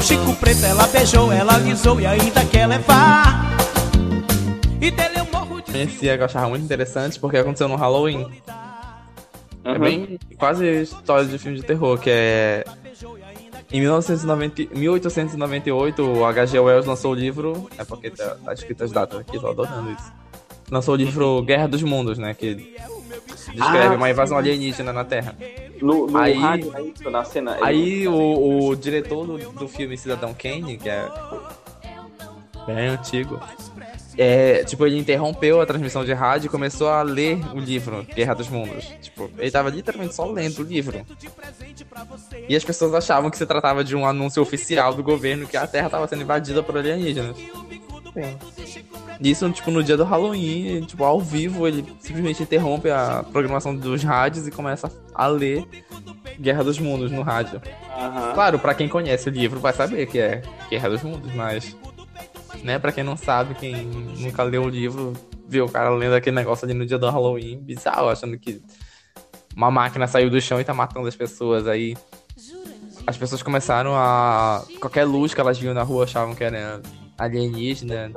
meu Chico Preto, ela beijou, ela alisou e ainda quer levar. E dele eu morro de Esse eu achava muito interessante porque aconteceu no Halloween. É Uhum. bem quase história de filme de terror, que é. Em 1990, 1898, o H.G. Wells lançou o livro. É porque tá, tá escrito as datas aqui, tô adorando isso. Lançou o livro Guerra dos Mundos, né? Que descreve Ah, uma invasão alienígena na Terra. No, no Aí- rádio, é isso, na cena. Aí o, o diretor do, do filme Cidadão Kane, que é bem antigo, é, tipo, ele interrompeu a transmissão de rádio e começou a ler o livro Guerra dos Mundos. Tipo, ele tava literalmente só lendo o livro. E as pessoas achavam que se tratava de um anúncio oficial do governo que a Terra estava sendo invadida por alienígenas. Sim. Isso, tipo, no dia do Halloween, tipo, ao vivo, ele simplesmente interrompe a programação dos rádios e começa a ler Guerra dos Mundos no rádio. Aham. Claro, pra quem conhece o livro vai saber que é Guerra dos Mundos, mas. Né, pra quem não sabe, quem nunca leu o livro, viu o cara lendo aquele negócio ali no dia do Halloween, bizarro, achando que uma máquina saiu do chão e tá matando as pessoas. Aí as pessoas começaram a. Qualquer luz que elas viam na rua achavam que era alienígena.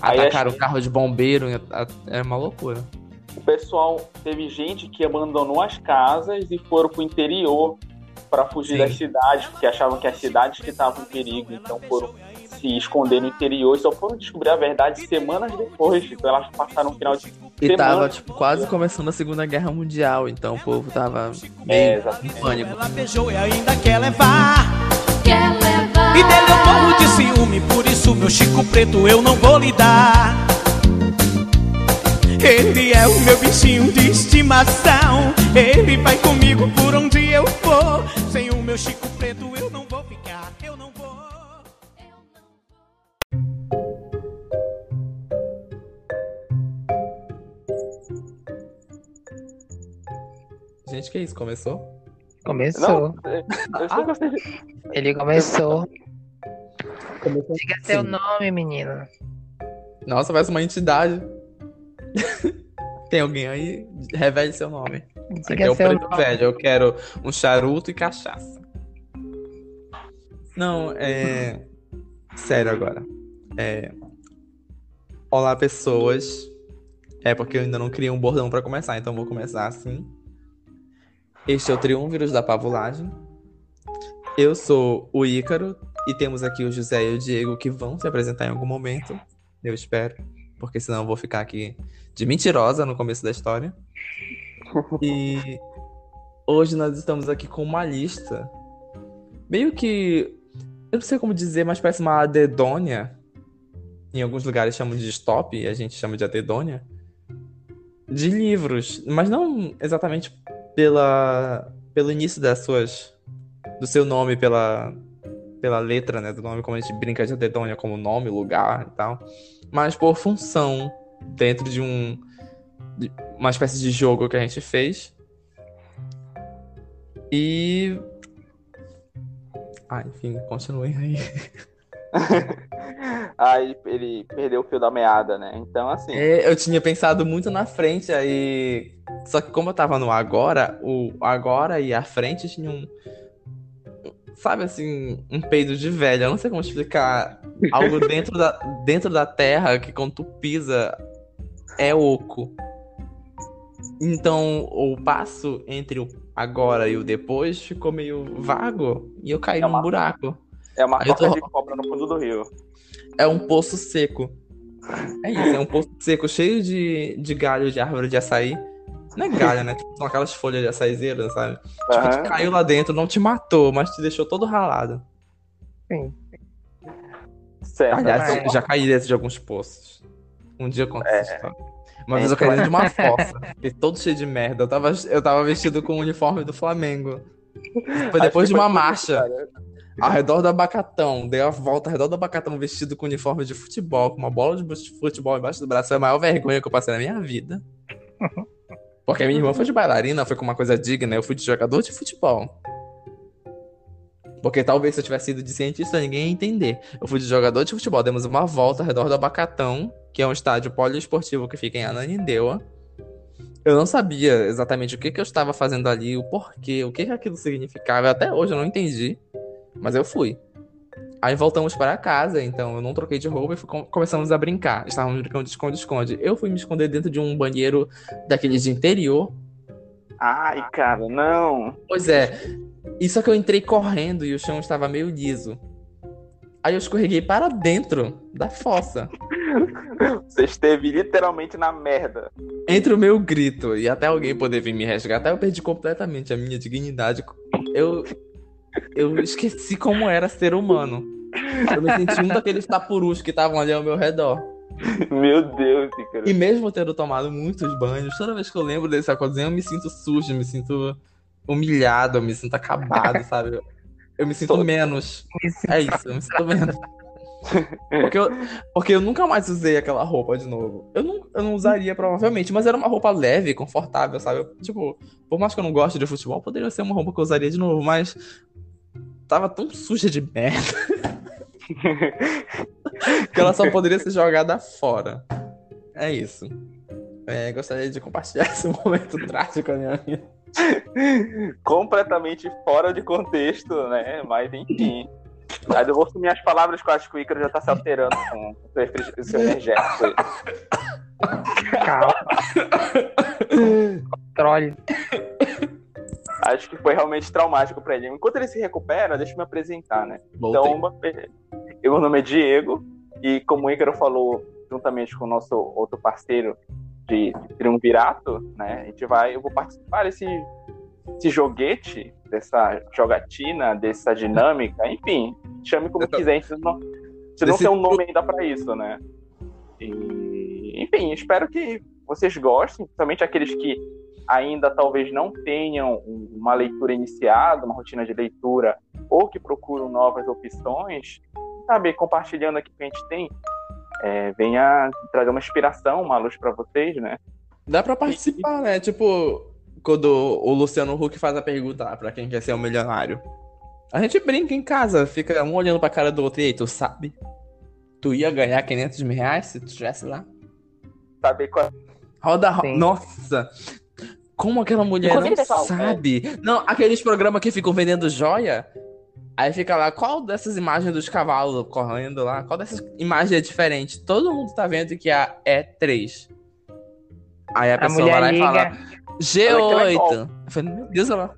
Aí Atacaram acho o carro de bombeiro, é uma loucura. O pessoal teve gente que abandonou as casas e foram pro interior para fugir Sim. das cidades, porque achavam que as cidades que estavam em perigo, então foram se esconder no interior e só foram descobrir a verdade semanas depois. Então elas passaram um final de E semana. tava, tipo, quase começando a Segunda Guerra Mundial, então o povo tava É, meio em exatamente. pânico. ela beijou e ainda quer levar. E dele eu morro de ciúme, por isso meu Chico Preto eu não vou lhe dar. Ele é o meu bichinho de estimação. Ele vai comigo por onde eu for. Sem o meu Chico Preto eu não vou ficar, eu não vou. Gente, que isso? Começou? Começou. Não, eu gostei de... Ele começou. Diga seu nome, menino. Nossa, parece uma entidade. Tem alguém aí? Revele seu nome. Esse aqui é Diga o preto nome. velho. Eu quero um charuto e cachaça. Não, é. Sério agora. É. Olá, pessoas. É porque eu ainda não criei um bordão pra começar, então vou começar assim. Este é o Triunviros da Pavulagem. Eu sou o Ícaro e temos aqui o José e o Diego que vão se apresentar em algum momento. Eu espero, porque senão eu vou ficar aqui de mentirosa no começo da história. E hoje nós estamos aqui com uma lista meio que eu não sei como dizer, mas parece uma adedônia. Em alguns lugares chamam de stop e a gente chama de adedônia. De livros, mas não exatamente pela pelo início das suas do seu nome pela pela letra, né, do nome como a gente brinca de adedônia como nome, lugar e tal, mas por função dentro de um de uma espécie de jogo que a gente fez. E ah, enfim, continuem aí. Aí ele perdeu o fio da meada, né? Então, assim, É, eu tinha pensado muito na frente aí. Só que como eu tava no agora, o agora e a frente tinham. Sabe assim, um peido de velho. Eu não sei como explicar. Algo dentro da, dentro da terra que quando tu pisa é oco. Então o passo entre o agora e o depois ficou meio vago. E eu caí É num uma- buraco. é uma toca tô- de cobra no fundo do rio. É um poço seco. É isso, é um poço seco cheio de, de galho de árvore de açaí. Não é galho, né? Tipo, são aquelas folhas de açaizeira, sabe? Tipo, Aham. que caiu lá dentro, não te matou, mas te deixou todo ralado. Sim. Certo. Aliás, é. eu já caí dentro de alguns poços. Um dia eu conto É. essa história. Uma vez eu caí dentro de uma fossa. Fiquei todo cheio de merda. Eu tava, eu tava vestido com o uniforme do Flamengo. Foi depois de uma marcha. Ao redor do abacatão. Dei a volta ao redor do abacatão vestido com uniforme de futebol, com uma bola de futebol embaixo do braço. Foi a maior vergonha que eu passei na minha vida. Porque a minha irmã foi de bailarina, foi com uma coisa digna. Eu fui de jogador de futebol. Porque talvez se eu tivesse sido de cientista, ninguém ia entender. Eu fui de jogador de futebol. Demos uma volta ao redor do Abacatão, que é um estádio poliesportivo que fica em Ananindeua. Eu não sabia exatamente o que, que eu estava fazendo ali, o porquê, o que, que aquilo significava. Até hoje eu não entendi. Mas eu fui. Aí voltamos para casa, então eu não troquei de roupa e fui- começamos a brincar. Estávamos brincando de esconde-esconde. Eu fui me esconder dentro de um banheiro daqueles de interior. Ai, cara, não. Pois é, e só que eu entrei correndo e o chão estava meio liso. Aí eu escorreguei para dentro da fossa. Você esteve literalmente na merda. Entre o meu grito e até alguém poder vir me resgatar, eu perdi completamente a minha dignidade. Eu, eu esqueci como era ser humano. Eu me senti um daqueles tapurus que estavam ali ao meu redor. Meu Deus, Ícaro. E mesmo tendo tomado muitos banhos, toda vez que eu lembro desse acontecimento, eu me sinto sujo, eu me sinto humilhado, eu me sinto acabado, sabe? Eu me sinto Todo- menos. É isso, eu me sinto menos. Porque eu, porque eu nunca mais usei aquela roupa de novo. Eu não, eu não usaria, provavelmente, mas era uma roupa leve, confortável, sabe? Eu, tipo, por mais que eu não goste de futebol, poderia ser uma roupa que eu usaria de novo, mas tava tão suja de merda que ela só poderia ser jogada fora. É isso. É, gostaria de compartilhar esse momento trágico na minha vida. Completamente fora de contexto, né? Mas enfim. Mas eu vou assumir as palavras que eu acho que o Ícaro já tá se alterando com o seu energético. aí. Calma. Controle. Acho que foi realmente traumático pra ele. Enquanto ele se recupera, deixa eu me apresentar, né? Voltei. Então, eu, meu nome é Diego, e como o Ícaro falou, juntamente com o nosso outro parceiro de, de Triunvirato, né? A gente vai, eu vou participar desse, desse joguete, dessa jogatina, dessa dinâmica, enfim, chame como Dessa- quiser, a gente não, gente não tem um nome ainda pra isso, né? E, enfim, espero que vocês gostem, principalmente aqueles que ainda talvez não tenham um- uma leitura iniciada, uma rotina de leitura, ou que procuram novas opções, sabe, compartilhando aqui o que a gente tem, é, venha trazer uma inspiração, uma luz para vocês, né? Dá pra participar, né? Tipo, quando o Luciano Huck faz a pergunta lá pra quem quer ser um milionário. A gente brinca em casa, fica um olhando pra cara do outro. E aí, tu sabe? Tu ia ganhar 500 mil reais se tu estivesse lá? Saber qual Roda, ro... Sim. Nossa! Como aquela mulher Inclusive, não pessoal, sabe? Não, aqueles programas que ficam vendendo joia. Aí fica lá, qual dessas imagens dos cavalos correndo lá? Qual dessas imagens é diferente? Todo mundo tá vendo que a é 3. Aí a A pessoa vai lá mulher e fala, liga. G8. Eu falei, meu Deus, ela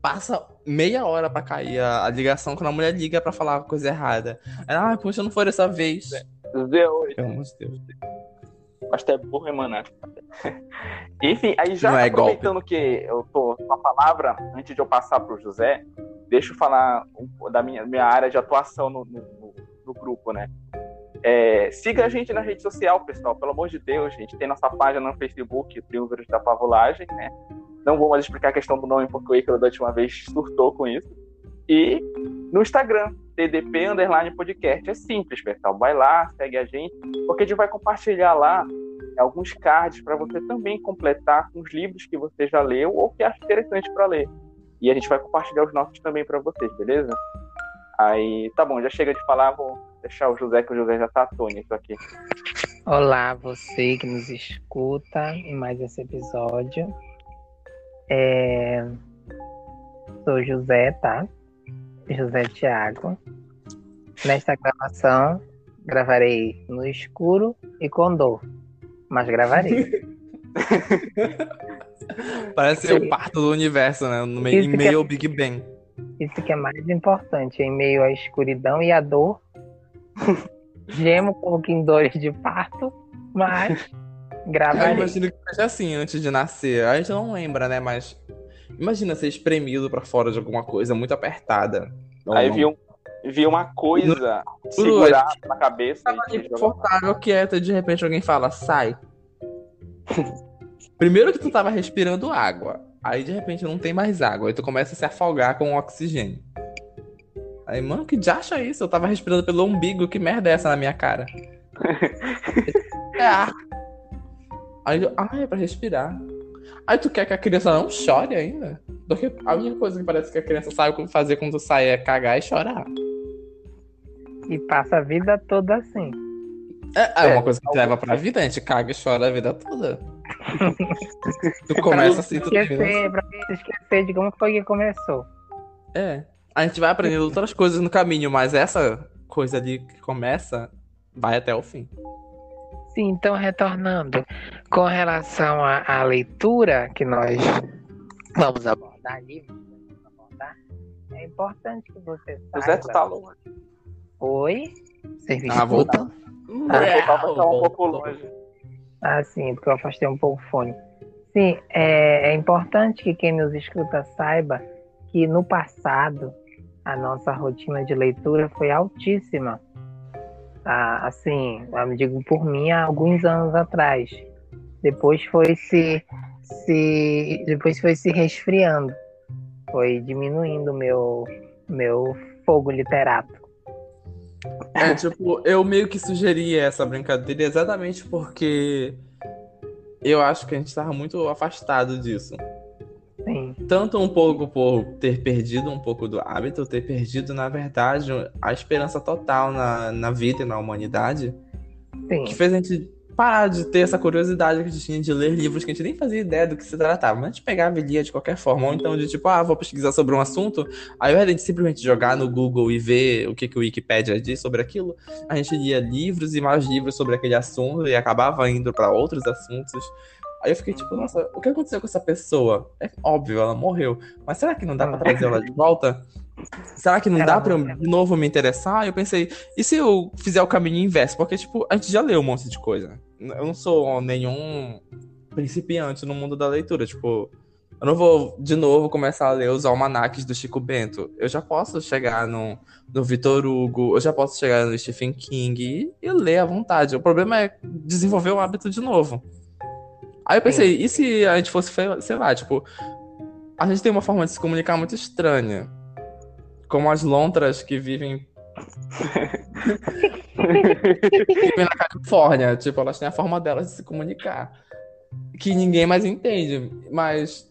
passa meia hora pra cair a, a ligação quando a mulher liga pra falar a coisa errada. Ela, ah, poxa, não foi dessa vez. Z8, Pelo amor de Deus. Mas tu é burro, mano? Enfim, aí já Não é aproveitando que eu tô com a palavra, antes de eu passar pro José, deixa eu falar um- da minha, minha área de atuação no, no- no- grupo, né? É, siga a gente na rede social, pessoal, pelo amor de Deus, gente. Tem nossa página no Facebook, Triunviros da Pavulagem, né? Não vou mais explicar a questão do nome, porque o Ícaro da última vez surtou com isso. E no Instagram, TDP Underline Podcast. É simples, pessoal. Vai lá, segue a gente, porque a gente vai compartilhar lá alguns cards para você também completar com os livros que você já leu ou que acha interessante para ler. E a gente vai compartilhar os nossos também para vocês, beleza? Aí, tá bom, já chega de falar, vou deixar o José, que o José já tá atônito aqui. Olá, você que nos escuta em mais esse episódio. É... Sou José, tá? José Tiago. Nesta gravação, gravarei no escuro e com dor. Mas gravarei. Parece Sim. o parto do universo, né? No meio, em meio é- ao Big Bang. Isso que é mais importante, em meio à escuridão e à dor. Gemo um pouquinho dores de parto, mas Eu gravarei. imagino que seja assim antes de nascer. A gente não lembra, né? Mas imagina ser espremido pra fora de alguma coisa muito apertada. Ou Aí vi, um, vi uma coisa segurada na cabeça Tava e jogar. confortável, quieto, e de repente alguém fala, sai. Primeiro que tu tava respirando água. Aí de repente não tem mais água. Aí tu começa a se afogar com oxigênio. Aí, mano, que diacho é isso? Eu tava respirando pelo umbigo, que merda é essa na minha cara? é ar. Aí eu, ah, é pra respirar. Aí tu quer que a criança não chore ainda? Porque a única coisa que parece que a criança sabe fazer quando sai é cagar e chorar. E passa a vida toda assim. É, é É, uma coisa que leva pra vida, a gente caga e chora a vida toda. tu começa assim, tu assim. Esquecer, pra esquecer de como foi que começou. É. A gente vai aprendendo outras coisas no caminho, mas essa coisa ali que começa vai até o fim. Sim, então retornando, com relação à, à leitura que nós vamos abordar ali, vamos abordar, é importante que você saiba... José, tu tá longe. Oi? Me Ah, voltando. Eu tava tá um pouco longe. Ah, sim, porque eu afastei um pouco o fone. Sim, é, é importante que quem nos escuta saiba que no passado a nossa rotina de leitura foi altíssima. Ah, assim, eu digo por mim há alguns anos atrás. Depois foi se, se depois foi se resfriando, foi diminuindo meu meu fogo literato. É, tipo, eu meio que sugeri essa brincadeira exatamente porque eu acho que a gente tava muito afastado disso. Sim, Tanto um pouco por ter perdido um pouco do hábito, ter perdido, na verdade, a esperança total na, na vida e na humanidade, sim. que fez a gente parar de ter essa curiosidade que a gente tinha de ler livros que a gente nem fazia ideia do que se tratava, mas a gente pegava e lia de qualquer forma, ou então de tipo, ah, vou pesquisar sobre um assunto, aí a gente simplesmente jogar no Google e ver o que, que o Wikipedia diz sobre aquilo, a gente lia livros e mais livros sobre aquele assunto e acabava indo para outros assuntos. Aí eu fiquei tipo, nossa, o que aconteceu com essa pessoa? É óbvio, ela morreu. Mas será que não dá pra trazer ela de volta? Será que não Ela dá pra eu de novo me interessar? Eu pensei, e se eu fizer o caminho inverso? Porque, tipo, a gente já leu um monte de coisa. Eu não sou nenhum principiante no mundo da leitura. Tipo, eu não vou de novo começar a ler os almanaques do Chico Bento. Eu já posso chegar no, no Vitor Hugo, eu já posso chegar no Stephen King e, e ler à vontade. O problema é desenvolver o hábito de novo. Aí eu pensei, e se a gente fosse, sei lá, tipo, a gente tem uma forma de se comunicar muito estranha. Como as lontras que vivem vivem na Califórnia. Tipo, elas têm a forma delas de se comunicar. Que ninguém mais entende. Mas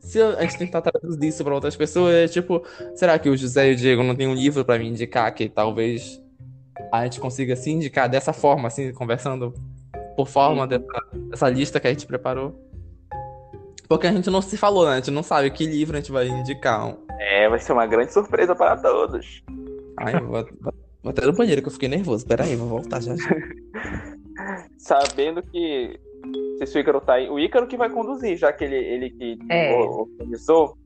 se a gente tentar traduzir isso para outras pessoas, é tipo, será que o José e o Diego não tem um livro para me indicar que talvez a gente consiga se indicar dessa forma, assim, conversando por forma dessa, dessa lista que a gente preparou? Porque a gente não se falou, né? A gente não sabe que livro a gente vai indicar. É, vai ser uma grande surpresa para todos. Ai, eu vou, vou, vou até no banheiro que eu fiquei nervoso. Peraí, vou voltar já. já. Sabendo que. Se o Ícaro tá aí. O Ícaro que vai conduzir, já que ele, ele que É. organizou.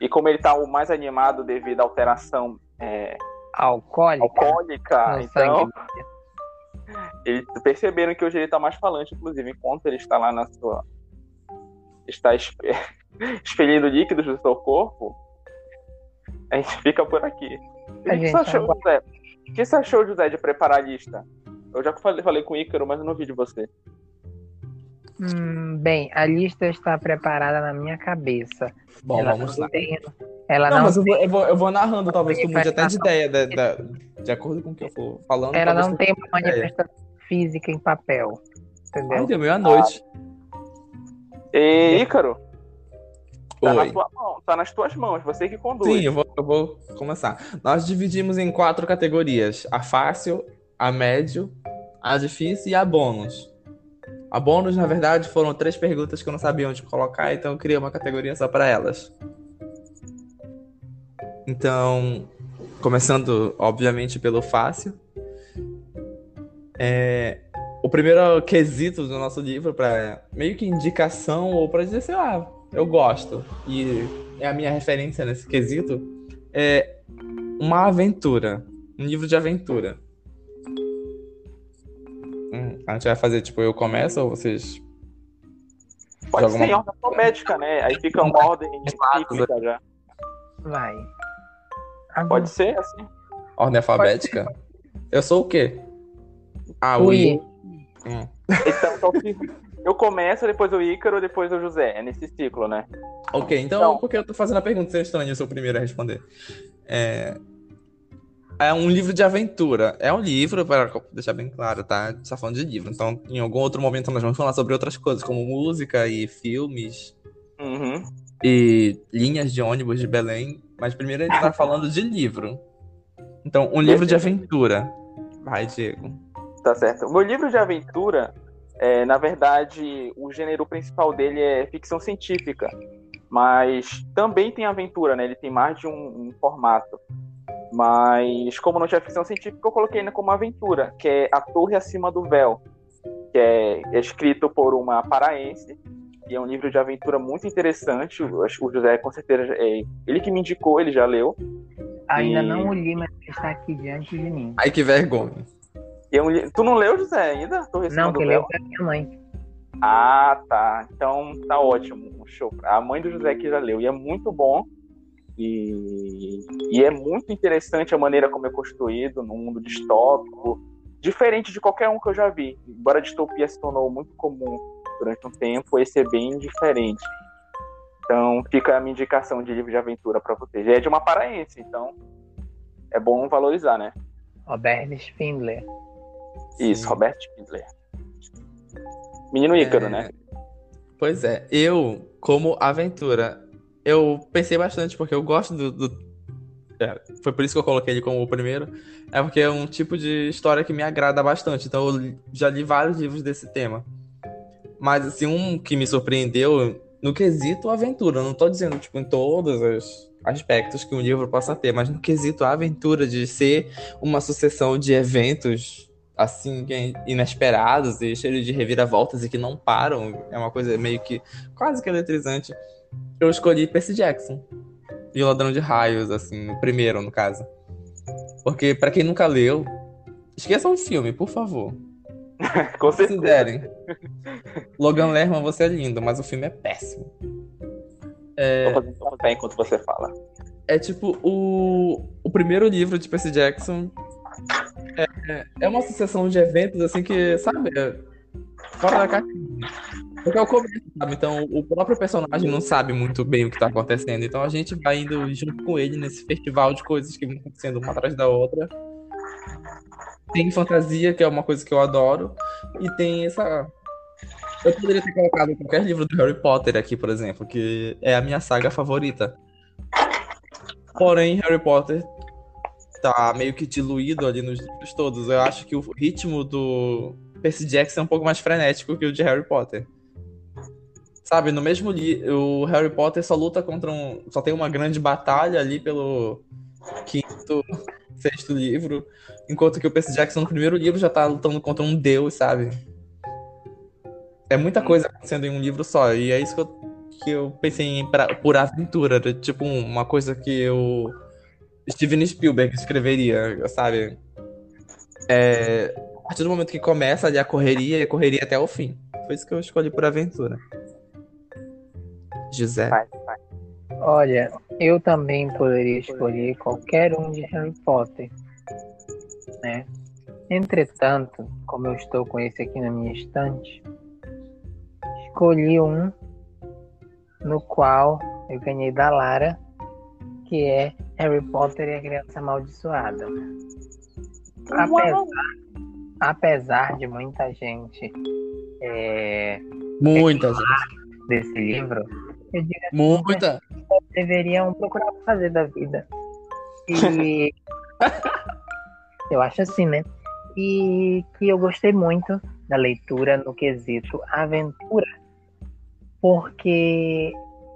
E como ele tá o mais animado devido à alteração é, Alcoólica. alcoólica, então. sangue. Eles perceberam que hoje ele tá mais falante, inclusive, enquanto ele está lá na sua. Está exp- expelindo líquidos do seu corpo. A gente fica por aqui. A O que você achou. José? O que você achou, José, de preparar a lista? Eu já falei, falei com o Ícaro, mas eu não vi de você. Hum, bem, a lista está preparada na minha cabeça. Bom, ela vamos não lá. tem. Ela Não, não, mas eu vou, eu vou, eu vou narrando, talvez tu mude até de ideia, da, da- de acordo com o que eu for falando. ela não tem uma manifestação física em papel. Ai, Entendeu? deu meia-noite. E, Ícaro, tá, na Oi. tua mão, tá nas tuas mãos, você que conduz. Sim, eu vou, eu vou começar. Nós dividimos em quatro categorias: a fácil, a médio, a difícil e a bônus. A bônus, na verdade, foram três perguntas que eu não sabia onde colocar, então eu criei uma categoria só para elas. Então, começando, obviamente, pelo fácil. É, o primeiro quesito do nosso livro, para meio que indicação ou para dizer, sei lá, eu gosto e é a minha referência nesse quesito, é uma aventura, um livro de aventura. Hum, a gente vai fazer tipo, eu começo ou vocês Pode Joga ser em uma- ordem alfabética, né? Aí fica uma ordem cíclica já. Vai. Pode ser assim? ordem alfabética? Eu sou o quê? Ah, o Ui. I. Hum. Então, então eu começo, depois o Ícaro, depois o José. É nesse ciclo, né? Ok, então, Então- por que eu tô fazendo a pergunta? Você é estranho, eu sou o primeiro a responder. É... é um livro de aventura. É um livro, para deixar bem claro, tá? A gente tá falando de livro. Então, em algum outro momento, nós vamos falar sobre outras coisas, como música e filmes Uhum. e linhas de ônibus de Belém. Mas primeiro a gente tá falando de livro. Então, um livro de aventura. Vai, Diego. Tá certo. O meu livro de aventura, é, na verdade, o gênero principal dele é ficção científica. Mas também tem aventura, né? Ele tem mais de um, um formato. Mas como não tinha ficção científica, eu coloquei ainda como aventura, que é A Torre Acima do Véu, que é, é escrito por uma paraense e é um livro de aventura muito interessante. O, o José, com certeza, é ele que me indicou, ele já leu. Ainda e... não o li, mas está aqui diante de mim. Ai, que vergonha. É um, tu não leu, José, ainda? não, que leu foi a minha mãe. Ah, tá. Então tá ótimo. Show. A mãe do José que já leu. E é muito bom. E, e é muito interessante a maneira como é construído num mundo distópico. Diferente de qualquer um que eu já vi. Embora a distopia se tornou muito comum durante um tempo, esse é bem diferente. Então fica a minha indicação de livro de aventura para vocês. É de uma paraense, então é bom valorizar, né? Robert Spindler. Isso, Robert Spindler. Menino Ícaro, é... né? Pois é, eu, como aventura, eu pensei bastante, porque eu gosto do. do... É, foi por isso que eu coloquei ele como o primeiro. É porque é um tipo de história que me agrada bastante. Então eu já li vários livros desse tema. Mas, assim, um que me surpreendeu no quesito aventura. Não tô dizendo, tipo, em todos os aspectos que um livro possa ter, mas no quesito aventura, de ser uma sucessão de eventos, assim, inesperados e cheios de reviravoltas e que não param. É uma coisa meio que quase que eletrizante. Eu escolhi Percy Jackson. E o Ladrão de Raios, assim, o primeiro, no caso. Porque, para quem nunca leu, esqueçam o filme, por favor. Considerem. Logan Lerman, você é lindo, mas o filme é péssimo. É... Vou fazer enquanto você fala. É tipo, o, o primeiro livro de Percy Jackson é, é uma sucessão de eventos, assim, que, sabe, é fora da caixinha. Porque é o começo, sabe? Então, o próprio personagem não sabe muito bem o que tá acontecendo. Então, a gente vai indo junto com ele nesse festival de coisas que vão acontecendo uma atrás da outra tem fantasia, que é uma coisa que eu adoro, e tem essa. Eu poderia ter colocado qualquer livro do Harry Potter aqui, por exemplo, que é a minha saga favorita. Porém, Harry Potter tá meio que diluído ali nos livros todos. Eu acho que o ritmo do Percy Jackson é um pouco mais frenético que o de Harry Potter. Sabe, no mesmo livro, o Harry Potter só luta contra um. Só tem uma grande batalha ali pelo quinto sexto livro, enquanto que o Percy Jackson no primeiro livro já tá lutando contra um deus, sabe? É muita coisa acontecendo em um livro só, e é isso que eu, que eu pensei em pra, por aventura, tipo uma coisa que o Steven Spielberg escreveria, sabe? É, a partir do momento que começa ali a correria, a correria até o fim. Foi isso que eu escolhi por aventura. José. Vai, vai. Olha, eu também poderia escolher qualquer um de Harry Potter, né? Entretanto, como eu estou com esse aqui na minha estante, escolhi um no qual eu ganhei da Lara, que é Harry Potter e a Criança Amaldiçoada. Apesar, apesar de muita gente é, muita gente desse livro, eu digo assim, muita deveriam procurar fazer da vida. E eu acho assim, né? E que eu gostei muito da leitura no quesito aventura, porque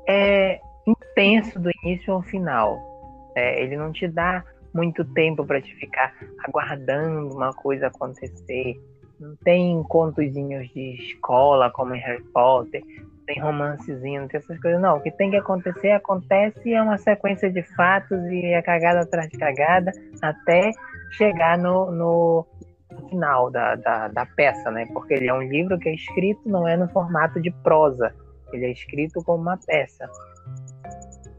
é intenso do início ao final. É, ele não te dá muito tempo para te ficar aguardando uma coisa acontecer. Não tem contozinhos de escola como em Harry Potter, tem romancezinho, não tem essas coisas, não. O que tem que acontecer, acontece é uma sequência de fatos e é cagada atrás de cagada até chegar no, no final da, da, da, peça, né? Porque ele é um livro que é escrito, não é no formato de prosa, ele é escrito como uma peça.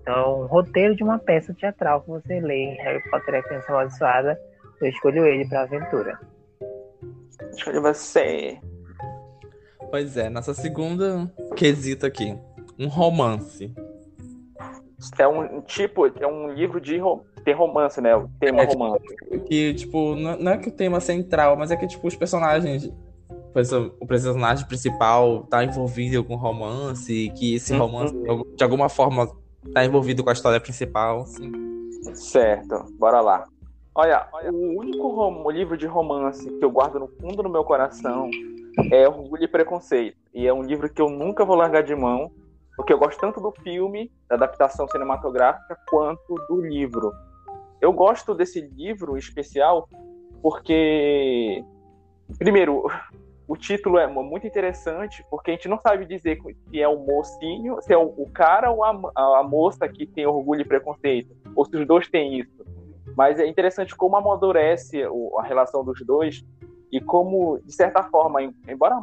Então, um roteiro de uma peça teatral que você lê em Harry Potter e a Criança Amaldiçoada, eu escolho ele para aventura. Escolho você. Pois é, nossa segunda quesito aqui. Um romance. É um tipo, é um livro de tem romance, né? O tema é, romance. Que, tipo, não é que o tema central, mas é que, tipo, os personagens. O personagem principal tá envolvido em algum romance, e que esse uhum. romance, de alguma forma, tá envolvido com a história principal, assim. Certo, bora lá. Olha, olha o único rom livro de romance que eu guardo no fundo do meu coração é Orgulho e Preconceito. E é um livro que eu nunca vou largar de mão. porque eu gosto tanto do filme, da adaptação cinematográfica, quanto do livro. Eu gosto desse livro especial porque, primeiro, o título é muito interessante, porque a gente não sabe dizer se é o mocinho, se é o cara ou a, a moça que tem orgulho e preconceito, ou se os dois têm isso. Mas é interessante como amadurece a relação dos dois e como, de certa forma, embora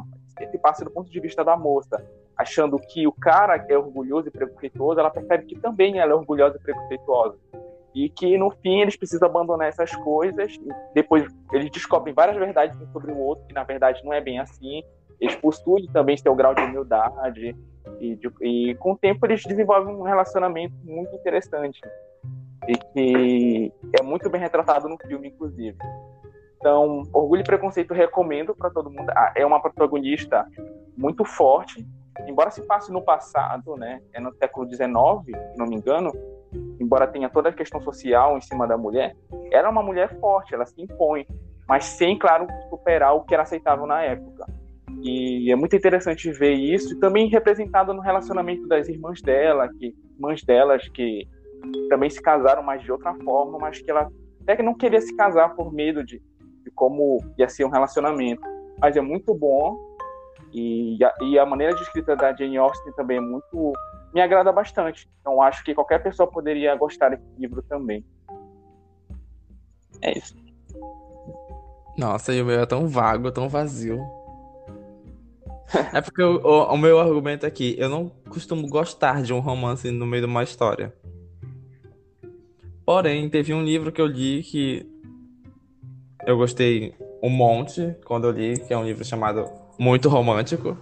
se passe do ponto de vista da moça, achando que o cara é orgulhoso e preconceituoso, ela percebe que também ela é orgulhosa e preconceituosa. E que no fim eles precisam abandonar essas coisas. depois eles descobrem várias verdades sobre o outro, que na verdade não é bem assim. Eles possuem também seu grau de humildade. E, de, e com o tempo eles desenvolvem um relacionamento muito interessante. E que é muito bem retratado no filme, inclusive. Então, Orgulho e Preconceito recomendo para todo mundo. Ah, é uma protagonista muito forte, embora se passe no passado, né? É no século XIX, se não me engano. Embora tenha toda a questão social em cima da mulher, ela é uma mulher forte, ela se impõe, mas sem, claro, superar o que era aceitável na época. E é muito interessante ver isso, e também representado no relacionamento das irmãs dela, que irmãs delas que também se casaram, mas de outra forma, mas que ela até que não queria se casar por medo de de como ia ser um relacionamento. Mas é muito bom e a, e a maneira de escrita da Jane Austen também é muito me agrada bastante. Então acho que qualquer pessoa poderia gostar desse livro também. É isso. Nossa, e o meu é tão vago, tão vazio. É porque o, o, o, meu argumento aqui, eu não costumo gostar de um romance no meio de uma história. Porém, teve um livro que eu li que eu gostei um monte quando eu li, que é um livro chamado Muito Romântico.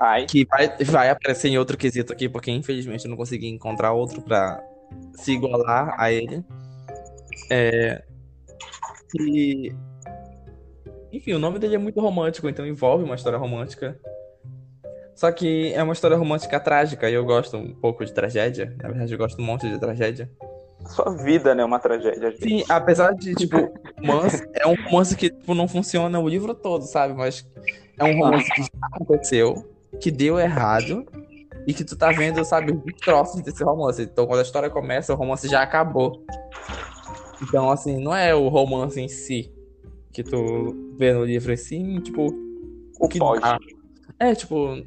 Ai. Que vai, vai aparecer em outro quesito aqui, porque infelizmente eu não consegui encontrar outro para se igualar a ele. É... E... Enfim, o nome dele é muito romântico, então envolve uma história romântica. Só que é uma história romântica trágica e eu gosto um pouco de tragédia. Na verdade, eu gosto um monte de tragédia. Sua vida, né? Uma tragédia. Sim, apesar de, tipo, romance, é um romance que tipo, não funciona o livro todo, sabe? Mas é um romance que já aconteceu, que deu errado, e que tu tá vendo, sabe, os troços desse romance. Então, quando a história começa, o romance já acabou. Então, assim, não é o romance em si que tu vê no livro, assim, tipo, o que pode. Dá. É, tipo,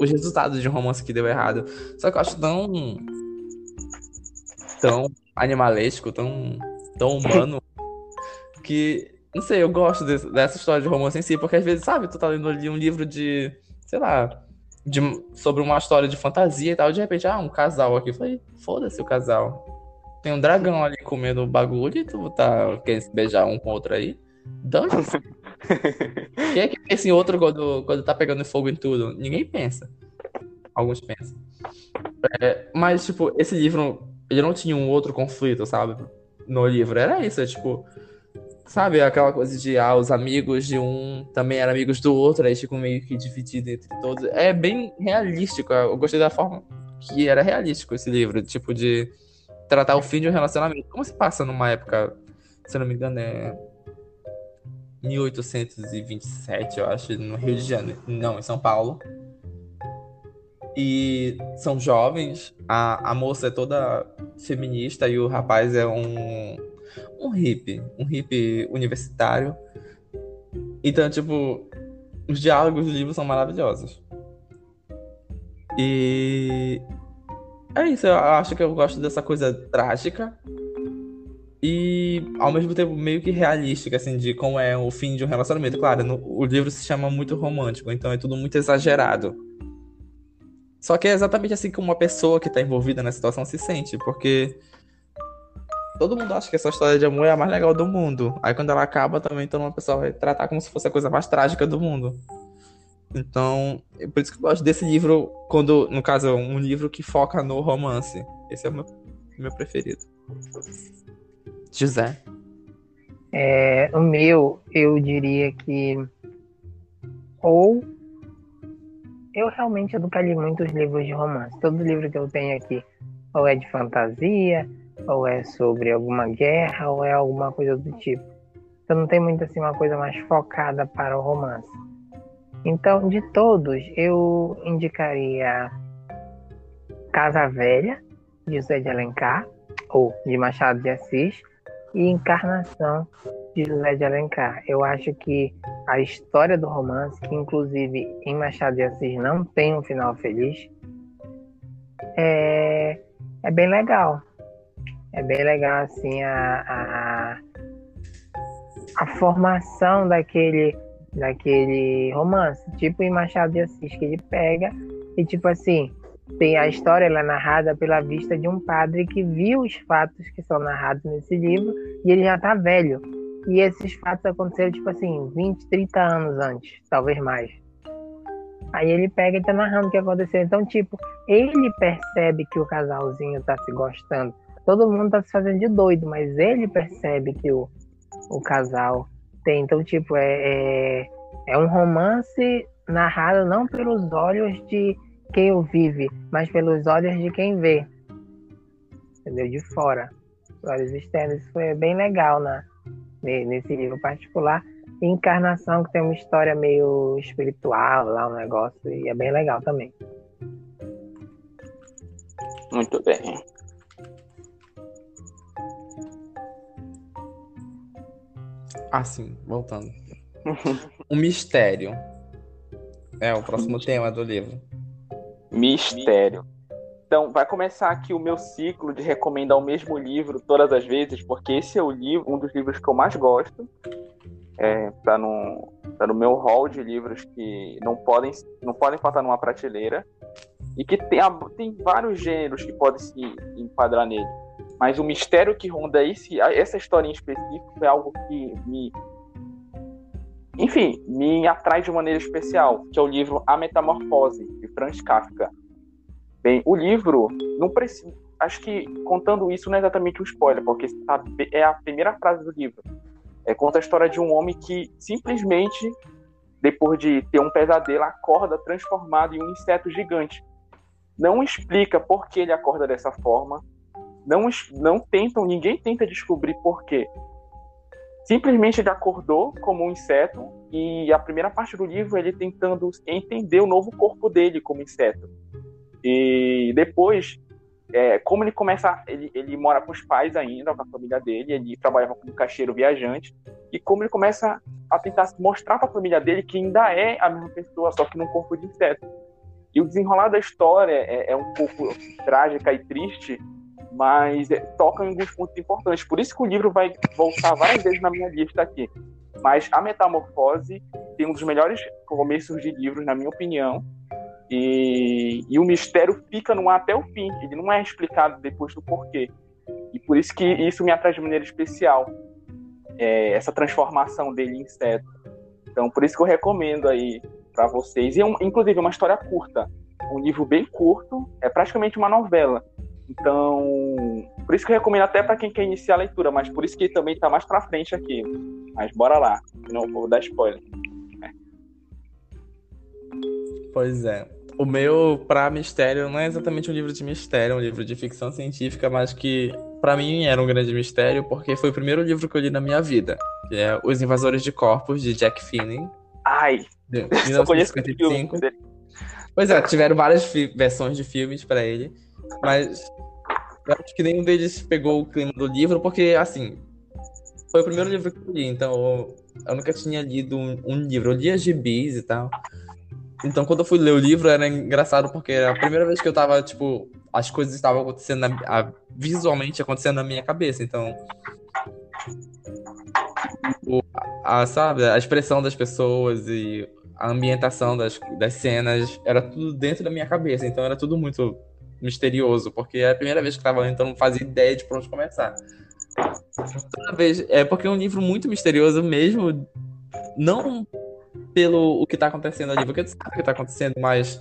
os resultados de um romance que deu errado. Só que eu acho tão tão animalesco, tão, tão humano, que, não sei, eu gosto desse, dessa história de romance em si, porque às vezes, sabe, tu tá lendo ali um livro de, sei lá, de, sobre uma história de fantasia e tal, de repente, ah, um casal aqui. Eu falei, foda-se o casal. Tem um dragão ali comendo bagulho e tu tá querendo se beijar um com o outro aí. Dane-se. Quem é que pensa em outro quando, quando tá pegando fogo em tudo? Ninguém pensa. Alguns pensam. É, mas, tipo, esse livro ele não tinha um outro conflito, sabe? No livro. Era isso, é tipo. Sabe, aquela coisa de ah, os amigos de um também eram amigos do outro, aí ficam meio que divididos entre todos. É bem realístico. Eu gostei da forma que era realístico esse livro, tipo, de tratar o fim de um relacionamento. Como se passa numa época, se não me engano, é 1827, eu acho, no Rio de Janeiro. Não, em São Paulo. E são jovens. A, a moça é toda feminista e o rapaz é um, um hippie. Um hippie universitário. Então, tipo, os diálogos do livro são maravilhosos. E é isso, eu acho que eu gosto dessa coisa trágica e ao mesmo tempo meio que realística, assim, de como é o fim de um relacionamento. Claro, no, o livro se chama muito romântico, então é tudo muito exagerado. Só que é exatamente assim que uma pessoa que tá envolvida nessa situação se sente, porque todo mundo acha que essa história de amor é a mais legal do mundo. Aí quando ela acaba também, então uma pessoa vai tratar como se fosse a coisa mais trágica do mundo. Então, é por isso que eu gosto desse livro, quando, no caso, um livro que foca no romance. Esse é o meu, meu preferido. José. É, o meu, eu diria que ou eu realmente nunca li muitos livros de romance. Todo livro que eu tenho aqui ou é de fantasia, ou é sobre alguma guerra, ou é alguma coisa do tipo. Então não tem muito assim uma coisa mais focada para o romance. Então, de todos, eu indicaria Casa Velha, de José de Alencar, ou de Machado de Assis, e Encarnação, de José de Alencar. Eu acho que a história do romance, que inclusive em Machado de Assis não tem um final feliz, é, é bem legal. É bem legal assim a, a, a formação daquele daquele romance, tipo em Machado de Assis que ele pega e tipo assim, tem a história ela é narrada pela vista de um padre que viu os fatos que são narrados nesse livro e ele já está velho. E esses fatos aconteceram, tipo assim, 20, 30 anos antes, talvez mais. Aí ele pega e tá narrando o que aconteceu. Então, tipo, ele percebe que o casalzinho tá se gostando. Todo mundo tá se fazendo de doido, mas ele percebe que o, o casal tem. Então, tipo, é, é, é um romance narrado não pelos olhos de quem o vive, mas pelos olhos de quem vê. Entendeu? De fora. Os olhos externos. Isso foi bem legal na, nesse livro particular. Encarnação, que tem uma história meio espiritual lá, um negócio, e é bem legal também. Muito bem. Assim, voltando. um mistério. É o próximo tema do livro. Mistério. Então, vai começar aqui o meu ciclo de recomendar o mesmo livro todas as vezes, porque esse é o livro, um dos livros que eu mais gosto. É, tá, no, tá no meu hall de livros que não podem, não podem faltar numa prateleira. E que tem, tem vários gêneros que podem se enquadrar nele. Mas o mistério que ronda esse, essa história em específico é algo que me. Enfim, me atrai de maneira especial, que é o livro A Metamorfose, de Franz Kafka. Bem, o livro não precisa. Acho que contando isso não é exatamente um spoiler, porque é a primeira frase do livro. É, conta a história de um homem que simplesmente, depois de ter um pesadelo, acorda transformado em um inseto gigante. Não explica por que ele acorda dessa forma. Não, não tentam, ninguém tenta descobrir por quê. Simplesmente ele acordou como um inseto e a primeira parte do livro ele tentando entender o novo corpo dele como inseto e depois, é, como ele começa, ele, ele mora com os pais ainda, com a família dele, ele trabalhava como caixeiro viajante, e como ele começa a tentar mostrar para a família dele que ainda é a mesma pessoa, só que num corpo de inseto. E o desenrolar da história é, é um pouco trágica e triste, mas é, toca em alguns pontos importantes. Por isso que o livro vai voltar várias vezes na minha lista aqui. Mas A Metamorfose tem um dos melhores começos de livros, na minha opinião, e, e o mistério fica no ar até o fim, ele não é explicado depois do porquê. E por isso que isso me atrai de maneira especial, é, essa transformação dele em inseto. Então, por isso que eu recomendo aí para vocês. E, é um, inclusive, é uma história curta, um livro bem curto, é praticamente uma novela. Então, por isso que eu recomendo até para quem quer iniciar a leitura, mas por isso que também está mais para frente aqui. Mas bora lá, não vou dar spoiler. Pois é. O meu, pra mistério, não é exatamente um livro de mistério, é um livro de ficção científica, mas que para mim era um grande mistério porque foi o primeiro livro que eu li na minha vida, que é Os Invasores de Corpos, de Jack Finney. Ai! De 1955. Pois é, tiveram várias versões de filmes para ele, mas eu acho que nenhum deles pegou o clima do livro, porque, assim, foi o primeiro livro que eu li, então eu nunca tinha lido um, um livro. Eu lia gibis e tal, então, quando eu fui ler o livro, era engraçado porque era a primeira vez que eu tava, tipo, as coisas estavam acontecendo na, a, visualmente acontecendo na minha cabeça. Então, o, a, sabe, a expressão das pessoas e a ambientação das, das cenas era tudo dentro da minha cabeça. Então, era tudo muito misterioso, porque era a primeira vez que eu tava lendo, então não fazia ideia de por onde começar. Toda vez, é porque é um livro muito misterioso mesmo, não pelo o que tá acontecendo ali, porque tu sabe o que tá acontecendo, mas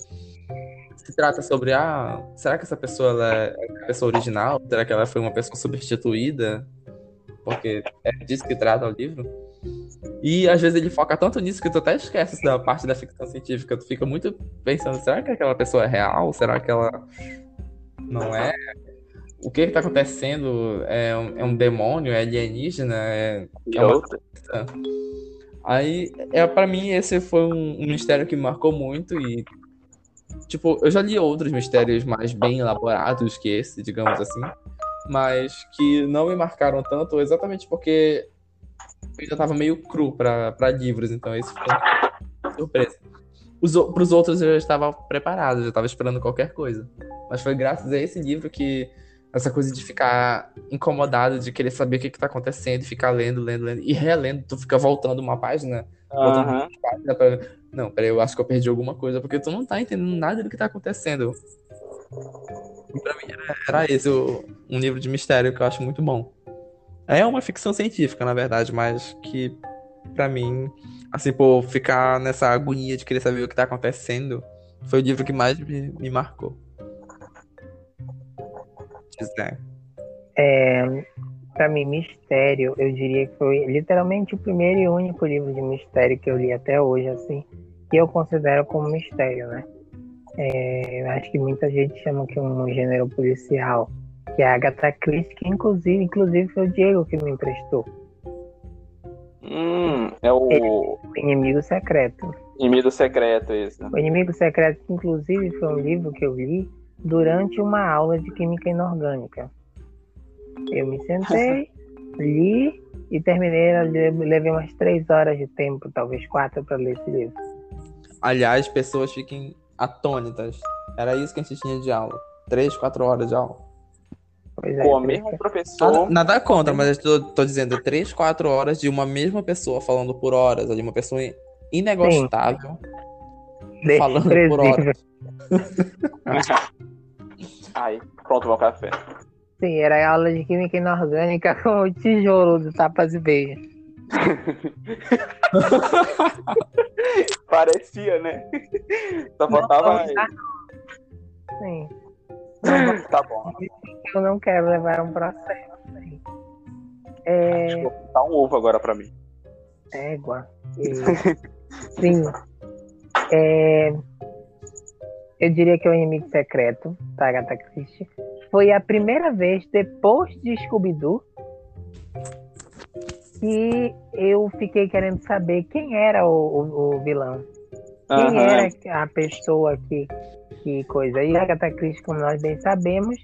se trata sobre, ah, será que essa pessoa é a pessoa original? Será que ela foi uma pessoa substituída? Porque é disso que trata o livro. E às vezes ele foca tanto nisso que tu até esquece da parte da ficção científica. Tu fica muito pensando, será que aquela pessoa é real? Será que ela não é? O que está acontecendo? É um, é um demônio? É alienígena? É, é uma... Aí, é, para mim, esse foi um, um, mistério que me marcou muito e Tipo, eu já li outros mistérios mais bem elaborados que esse, digamos assim, mas que não me marcaram tanto exatamente porque eu ainda tava meio cru pra, pra livros, então isso foi uma surpresa. Os, pros outros eu já estava preparado, já estava esperando qualquer coisa. Mas foi graças a esse livro que essa coisa de ficar incomodado, de querer saber o que, que tá acontecendo, ficar lendo, lendo, lendo, e relendo, tu fica voltando uma página, voltando uma página pra... Não, peraí, eu acho que eu perdi alguma coisa, porque tu não tá entendendo nada do que tá acontecendo. Pra mim era, era esse o, um livro de mistério que eu acho muito bom. É uma ficção científica, na verdade, mas que pra mim, assim, pô, ficar nessa agonia de querer saber o que tá acontecendo, foi o livro que mais me, me marcou. José. É, pra mim, mistério, eu diria que foi literalmente o primeiro e único livro de mistério que eu li até hoje, assim, que eu considero como mistério, né? É, eu acho que muita gente chama que é um gênero policial, que é a Agatha Christie, que inclusive, inclusive foi o Diego que me emprestou, Hum, é o o Inimigo Secreto. inimigo secreto esse. O Inimigo Secreto, que inclusive foi um livro que eu li durante uma aula de Química Inorgânica. Eu me sentei, li e terminei, levei umas três horas de tempo, talvez quatro, para ler esse livro. Aliás, pessoas fiquem atônitas. Era isso que a gente tinha de aula. Três, quatro horas de aula. Pois é, Com o por isso mesmo Nada, professor. nada contra, mas eu tô, tô dizendo três, quatro horas de uma mesma pessoa falando por horas, de uma pessoa inegostável que- falando por desprezível. horas. Aí, pronto, meu café. Sim, era a aula de Química Inorgânica com o tijolo do Tapas e Beija. Parecia, né? Só faltava. Sim, Tá bom. eu não quero levar um processo. sim. É, Vou botar um ovo agora pra mim. Égua. E- Sim. É, Eu diria que é o inimigo secreto da Agatha Christie. Foi a primeira vez depois de Scooby-Doo que eu fiquei querendo saber quem era o, o- o vilão. Quem Aham. era a pessoa que, que coisa. E a Agatha Christie, como nós bem sabemos,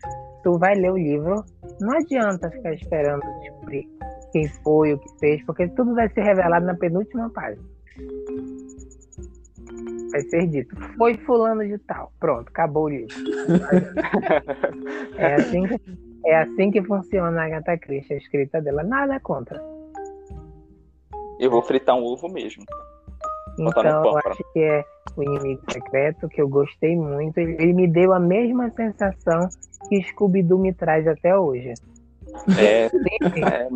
tu vai ler o livro, não adianta ficar esperando descobrir quem foi, o que fez, porque tudo vai ser revelado na penúltima página. Vai ser dito, foi fulano de tal. Pronto, acabou o livro. É assim que, é assim que funciona a Agatha Christie, a escrita dela. Nada contra. Eu vou fritar um ovo mesmo. No Então, eu acho que é o Inimigo Secreto, que eu gostei muito. Ele, ele me deu a mesma sensação que Scooby-Doo me traz até hoje. É, é.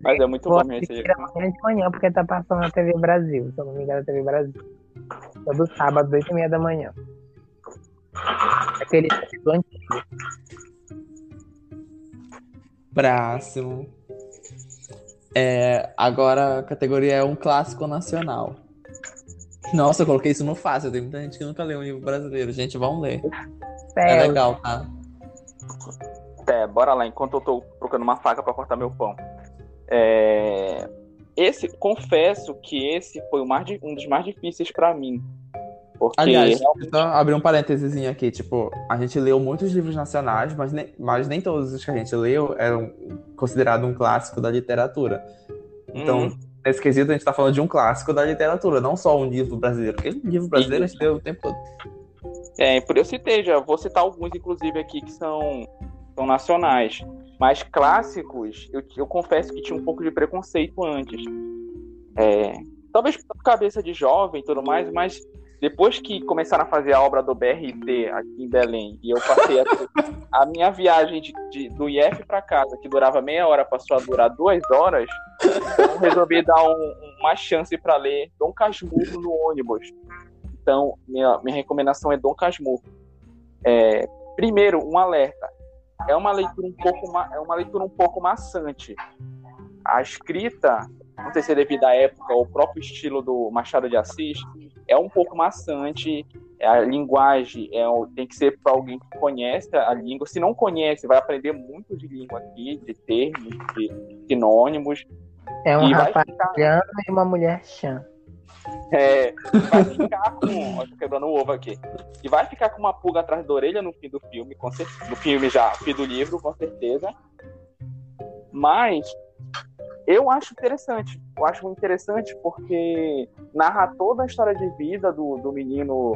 Mas é muito vou bom esse amanhã de manhã, porque tá passando na TV Brasil. Se eu não me engano, na TV Brasil. Todo sábado, 8 e meia da manhã. Aquele do antigo. Próximo. É, agora a categoria é um clássico nacional. Nossa, eu coloquei isso no fácil. Tem muita gente que nunca leu um livro brasileiro. Gente, vão ler. É legal, tá? É, bora lá, enquanto eu tô procurando uma faca pra cortar meu pão. É, Esse, confesso que esse foi o mais, um dos mais difíceis pra mim. Porque Aliás, só abrir um parênteses aqui, tipo, a gente leu muitos livros nacionais, mas nem, mas nem todos os que a gente leu eram considerados um clássico da literatura. Então, Hum, nesse quesito, a gente tá falando de um clássico da literatura, não só um livro brasileiro, porque livro brasileiro a gente leu o tempo todo. é, por eu citei já, vou citar alguns, inclusive, aqui que são, são nacionais. Mas clássicos, eu, eu confesso que tinha um pouco de preconceito antes. É, talvez por cabeça de jovem e tudo mais, mas depois que começaram a fazer a obra do BRT aqui em Belém, e eu passei a, a minha viagem de, de- do IF para casa, que durava meia hora, passou a durar duas horas, eu resolvi dar um- uma chance para ler Dom Casmurro no ônibus. Então, minha, minha recomendação é Dom Casmurro. É, primeiro, um alerta. É uma leitura um pouco é uma leitura um pouco maçante. A escrita, não sei se é devido à época ou ao próprio estilo do Machado de Assis, é um pouco maçante. A linguagem é, tem que ser para alguém que conhece a língua. Se não conhece, vai aprender muito de língua aqui, de termos, de sinônimos. É um E rapaz ficar- e uma mulher chã. É, vai ficar com. Ó, tô quebrando o ovo aqui. E vai ficar com uma pulga atrás da orelha no fim do filme, com certeza. No filme já, fim do livro, com certeza. Mas eu acho interessante. Eu acho interessante porque narra toda a história de vida do, do menino,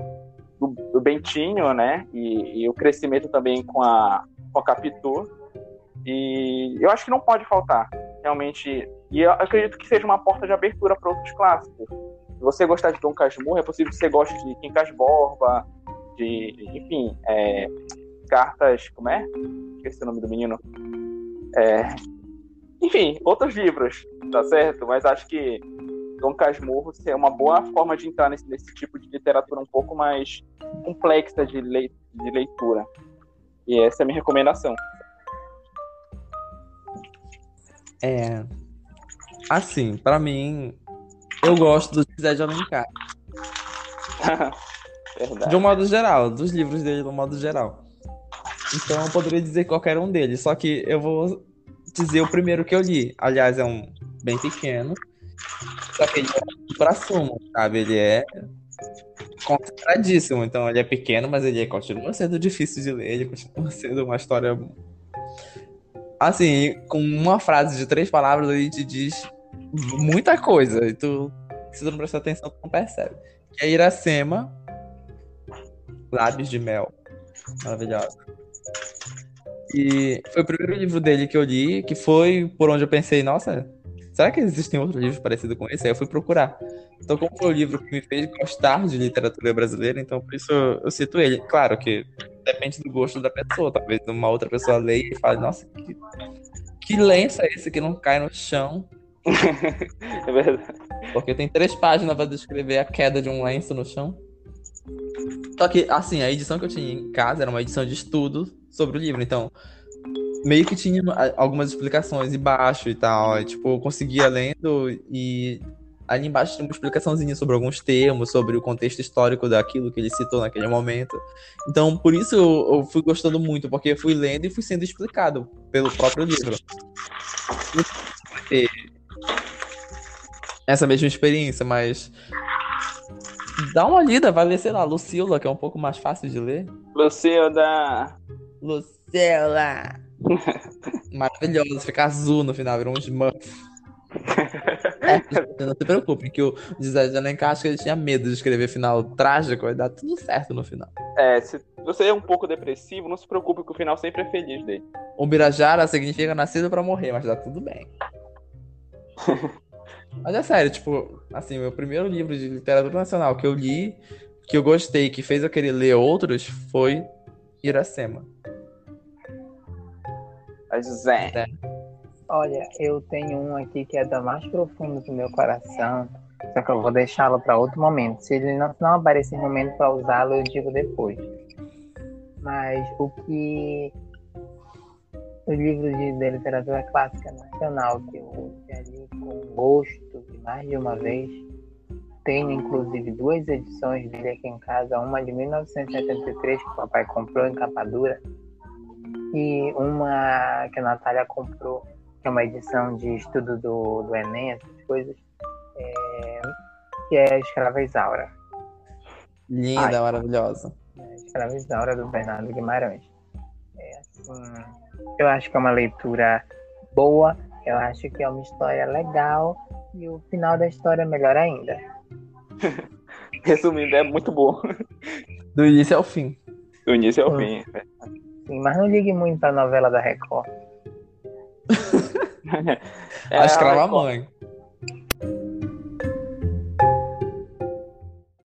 do, do Bentinho, né? E, e, o crescimento também com a, com a Capitu. E eu acho que não pode faltar, realmente. E eu acredito que seja uma porta de abertura para outros clássicos. Se você gostar de Dom Casmurro, é possível que você goste de Quincas Borba, de, enfim, é, cartas. Como é? Esqueci o nome do menino. É, enfim, outros livros, tá certo? Mas acho que Dom Casmurro é uma boa forma de entrar nesse, nesse tipo de literatura um pouco mais complexa de, de leitura. E essa é a minha recomendação. É. Assim, para mim, eu gosto do José de Alencar. De um modo geral, dos livros dele de um modo geral. Então eu poderia dizer qualquer um deles, só que eu vou dizer o primeiro que eu li. Aliás, é um bem pequeno. Só que ele é pra sumo, sabe? Ele é concentradíssimo. Então ele é pequeno, mas ele continua sendo difícil de ler. Ele continua sendo uma história. Assim, com uma frase de três palavras, ele te diz muita coisa. E tu, se tu não prestar atenção, tu não percebe. Que é Iracema, Lábios de Mel. Maravilhosa. E foi o primeiro livro dele que eu li, que foi por onde eu pensei, nossa, será que existem outros livros parecidos com esse? Aí eu fui procurar. Então, como foi o livro que me fez gostar de literatura brasileira, então por isso eu, eu cito ele. Claro que depende do gosto da pessoa. Talvez uma outra pessoa leia e fale, nossa, que, que lenço é esse que não cai no chão? é verdade. Porque tem três páginas para descrever a queda de um lenço no chão. Só que, assim, a edição que eu tinha em casa era uma edição de estudo sobre o livro. Então, meio que tinha algumas explicações embaixo e tal. E, tipo, eu conseguia lendo e ali embaixo tinha uma explicaçãozinha sobre alguns termos, sobre o contexto histórico daquilo que ele citou naquele momento. Então, por isso eu, eu fui gostando muito, porque eu fui lendo e fui sendo explicado pelo próprio livro. E essa mesma experiência, mas dá uma lida, vai ler, sei lá, Lucila, que é um pouco mais fácil de ler. Lucila. Lucila. Maravilhoso, fica azul no final, virou um Smurf. É, não se preocupe, que o José de Alencar acho que ele tinha medo de escrever final trágico, vai dar tudo certo no final. É, se você é um pouco depressivo, não se preocupe que o final sempre é feliz dele. O Birajara significa nascido para morrer, mas dá tudo bem. mas é sério, tipo, assim, meu primeiro livro de literatura nacional que eu li, que eu gostei, que fez eu querer ler outros, foi Iracema. É. Olha, eu tenho um aqui que é da mais profunda do meu coração, só que eu vou deixá-lo para outro momento. Se ele não, não aparecer momento para usá-lo, eu digo depois. Mas o que o livro de, de literatura clássica nacional que eu já li com gosto de mais de uma vez, tenho inclusive duas edições dele aqui em casa, uma de 1973 que o papai comprou em capa dura e uma que a Natália comprou, que é uma edição de estudo do, do Enem, essas coisas, é, que é Escrava Isaura. Linda, Ai, maravilhosa. É, Escrava Isaura do Bernardo Guimarães. É, assim, eu acho que é uma leitura boa, eu acho que é uma história legal e o final da história é melhor ainda. Resumindo, é muito bom. Do início ao fim. Do início ao hum. fim. Sim, mas não ligue muito pra novela da Record. é, a escrava mãe.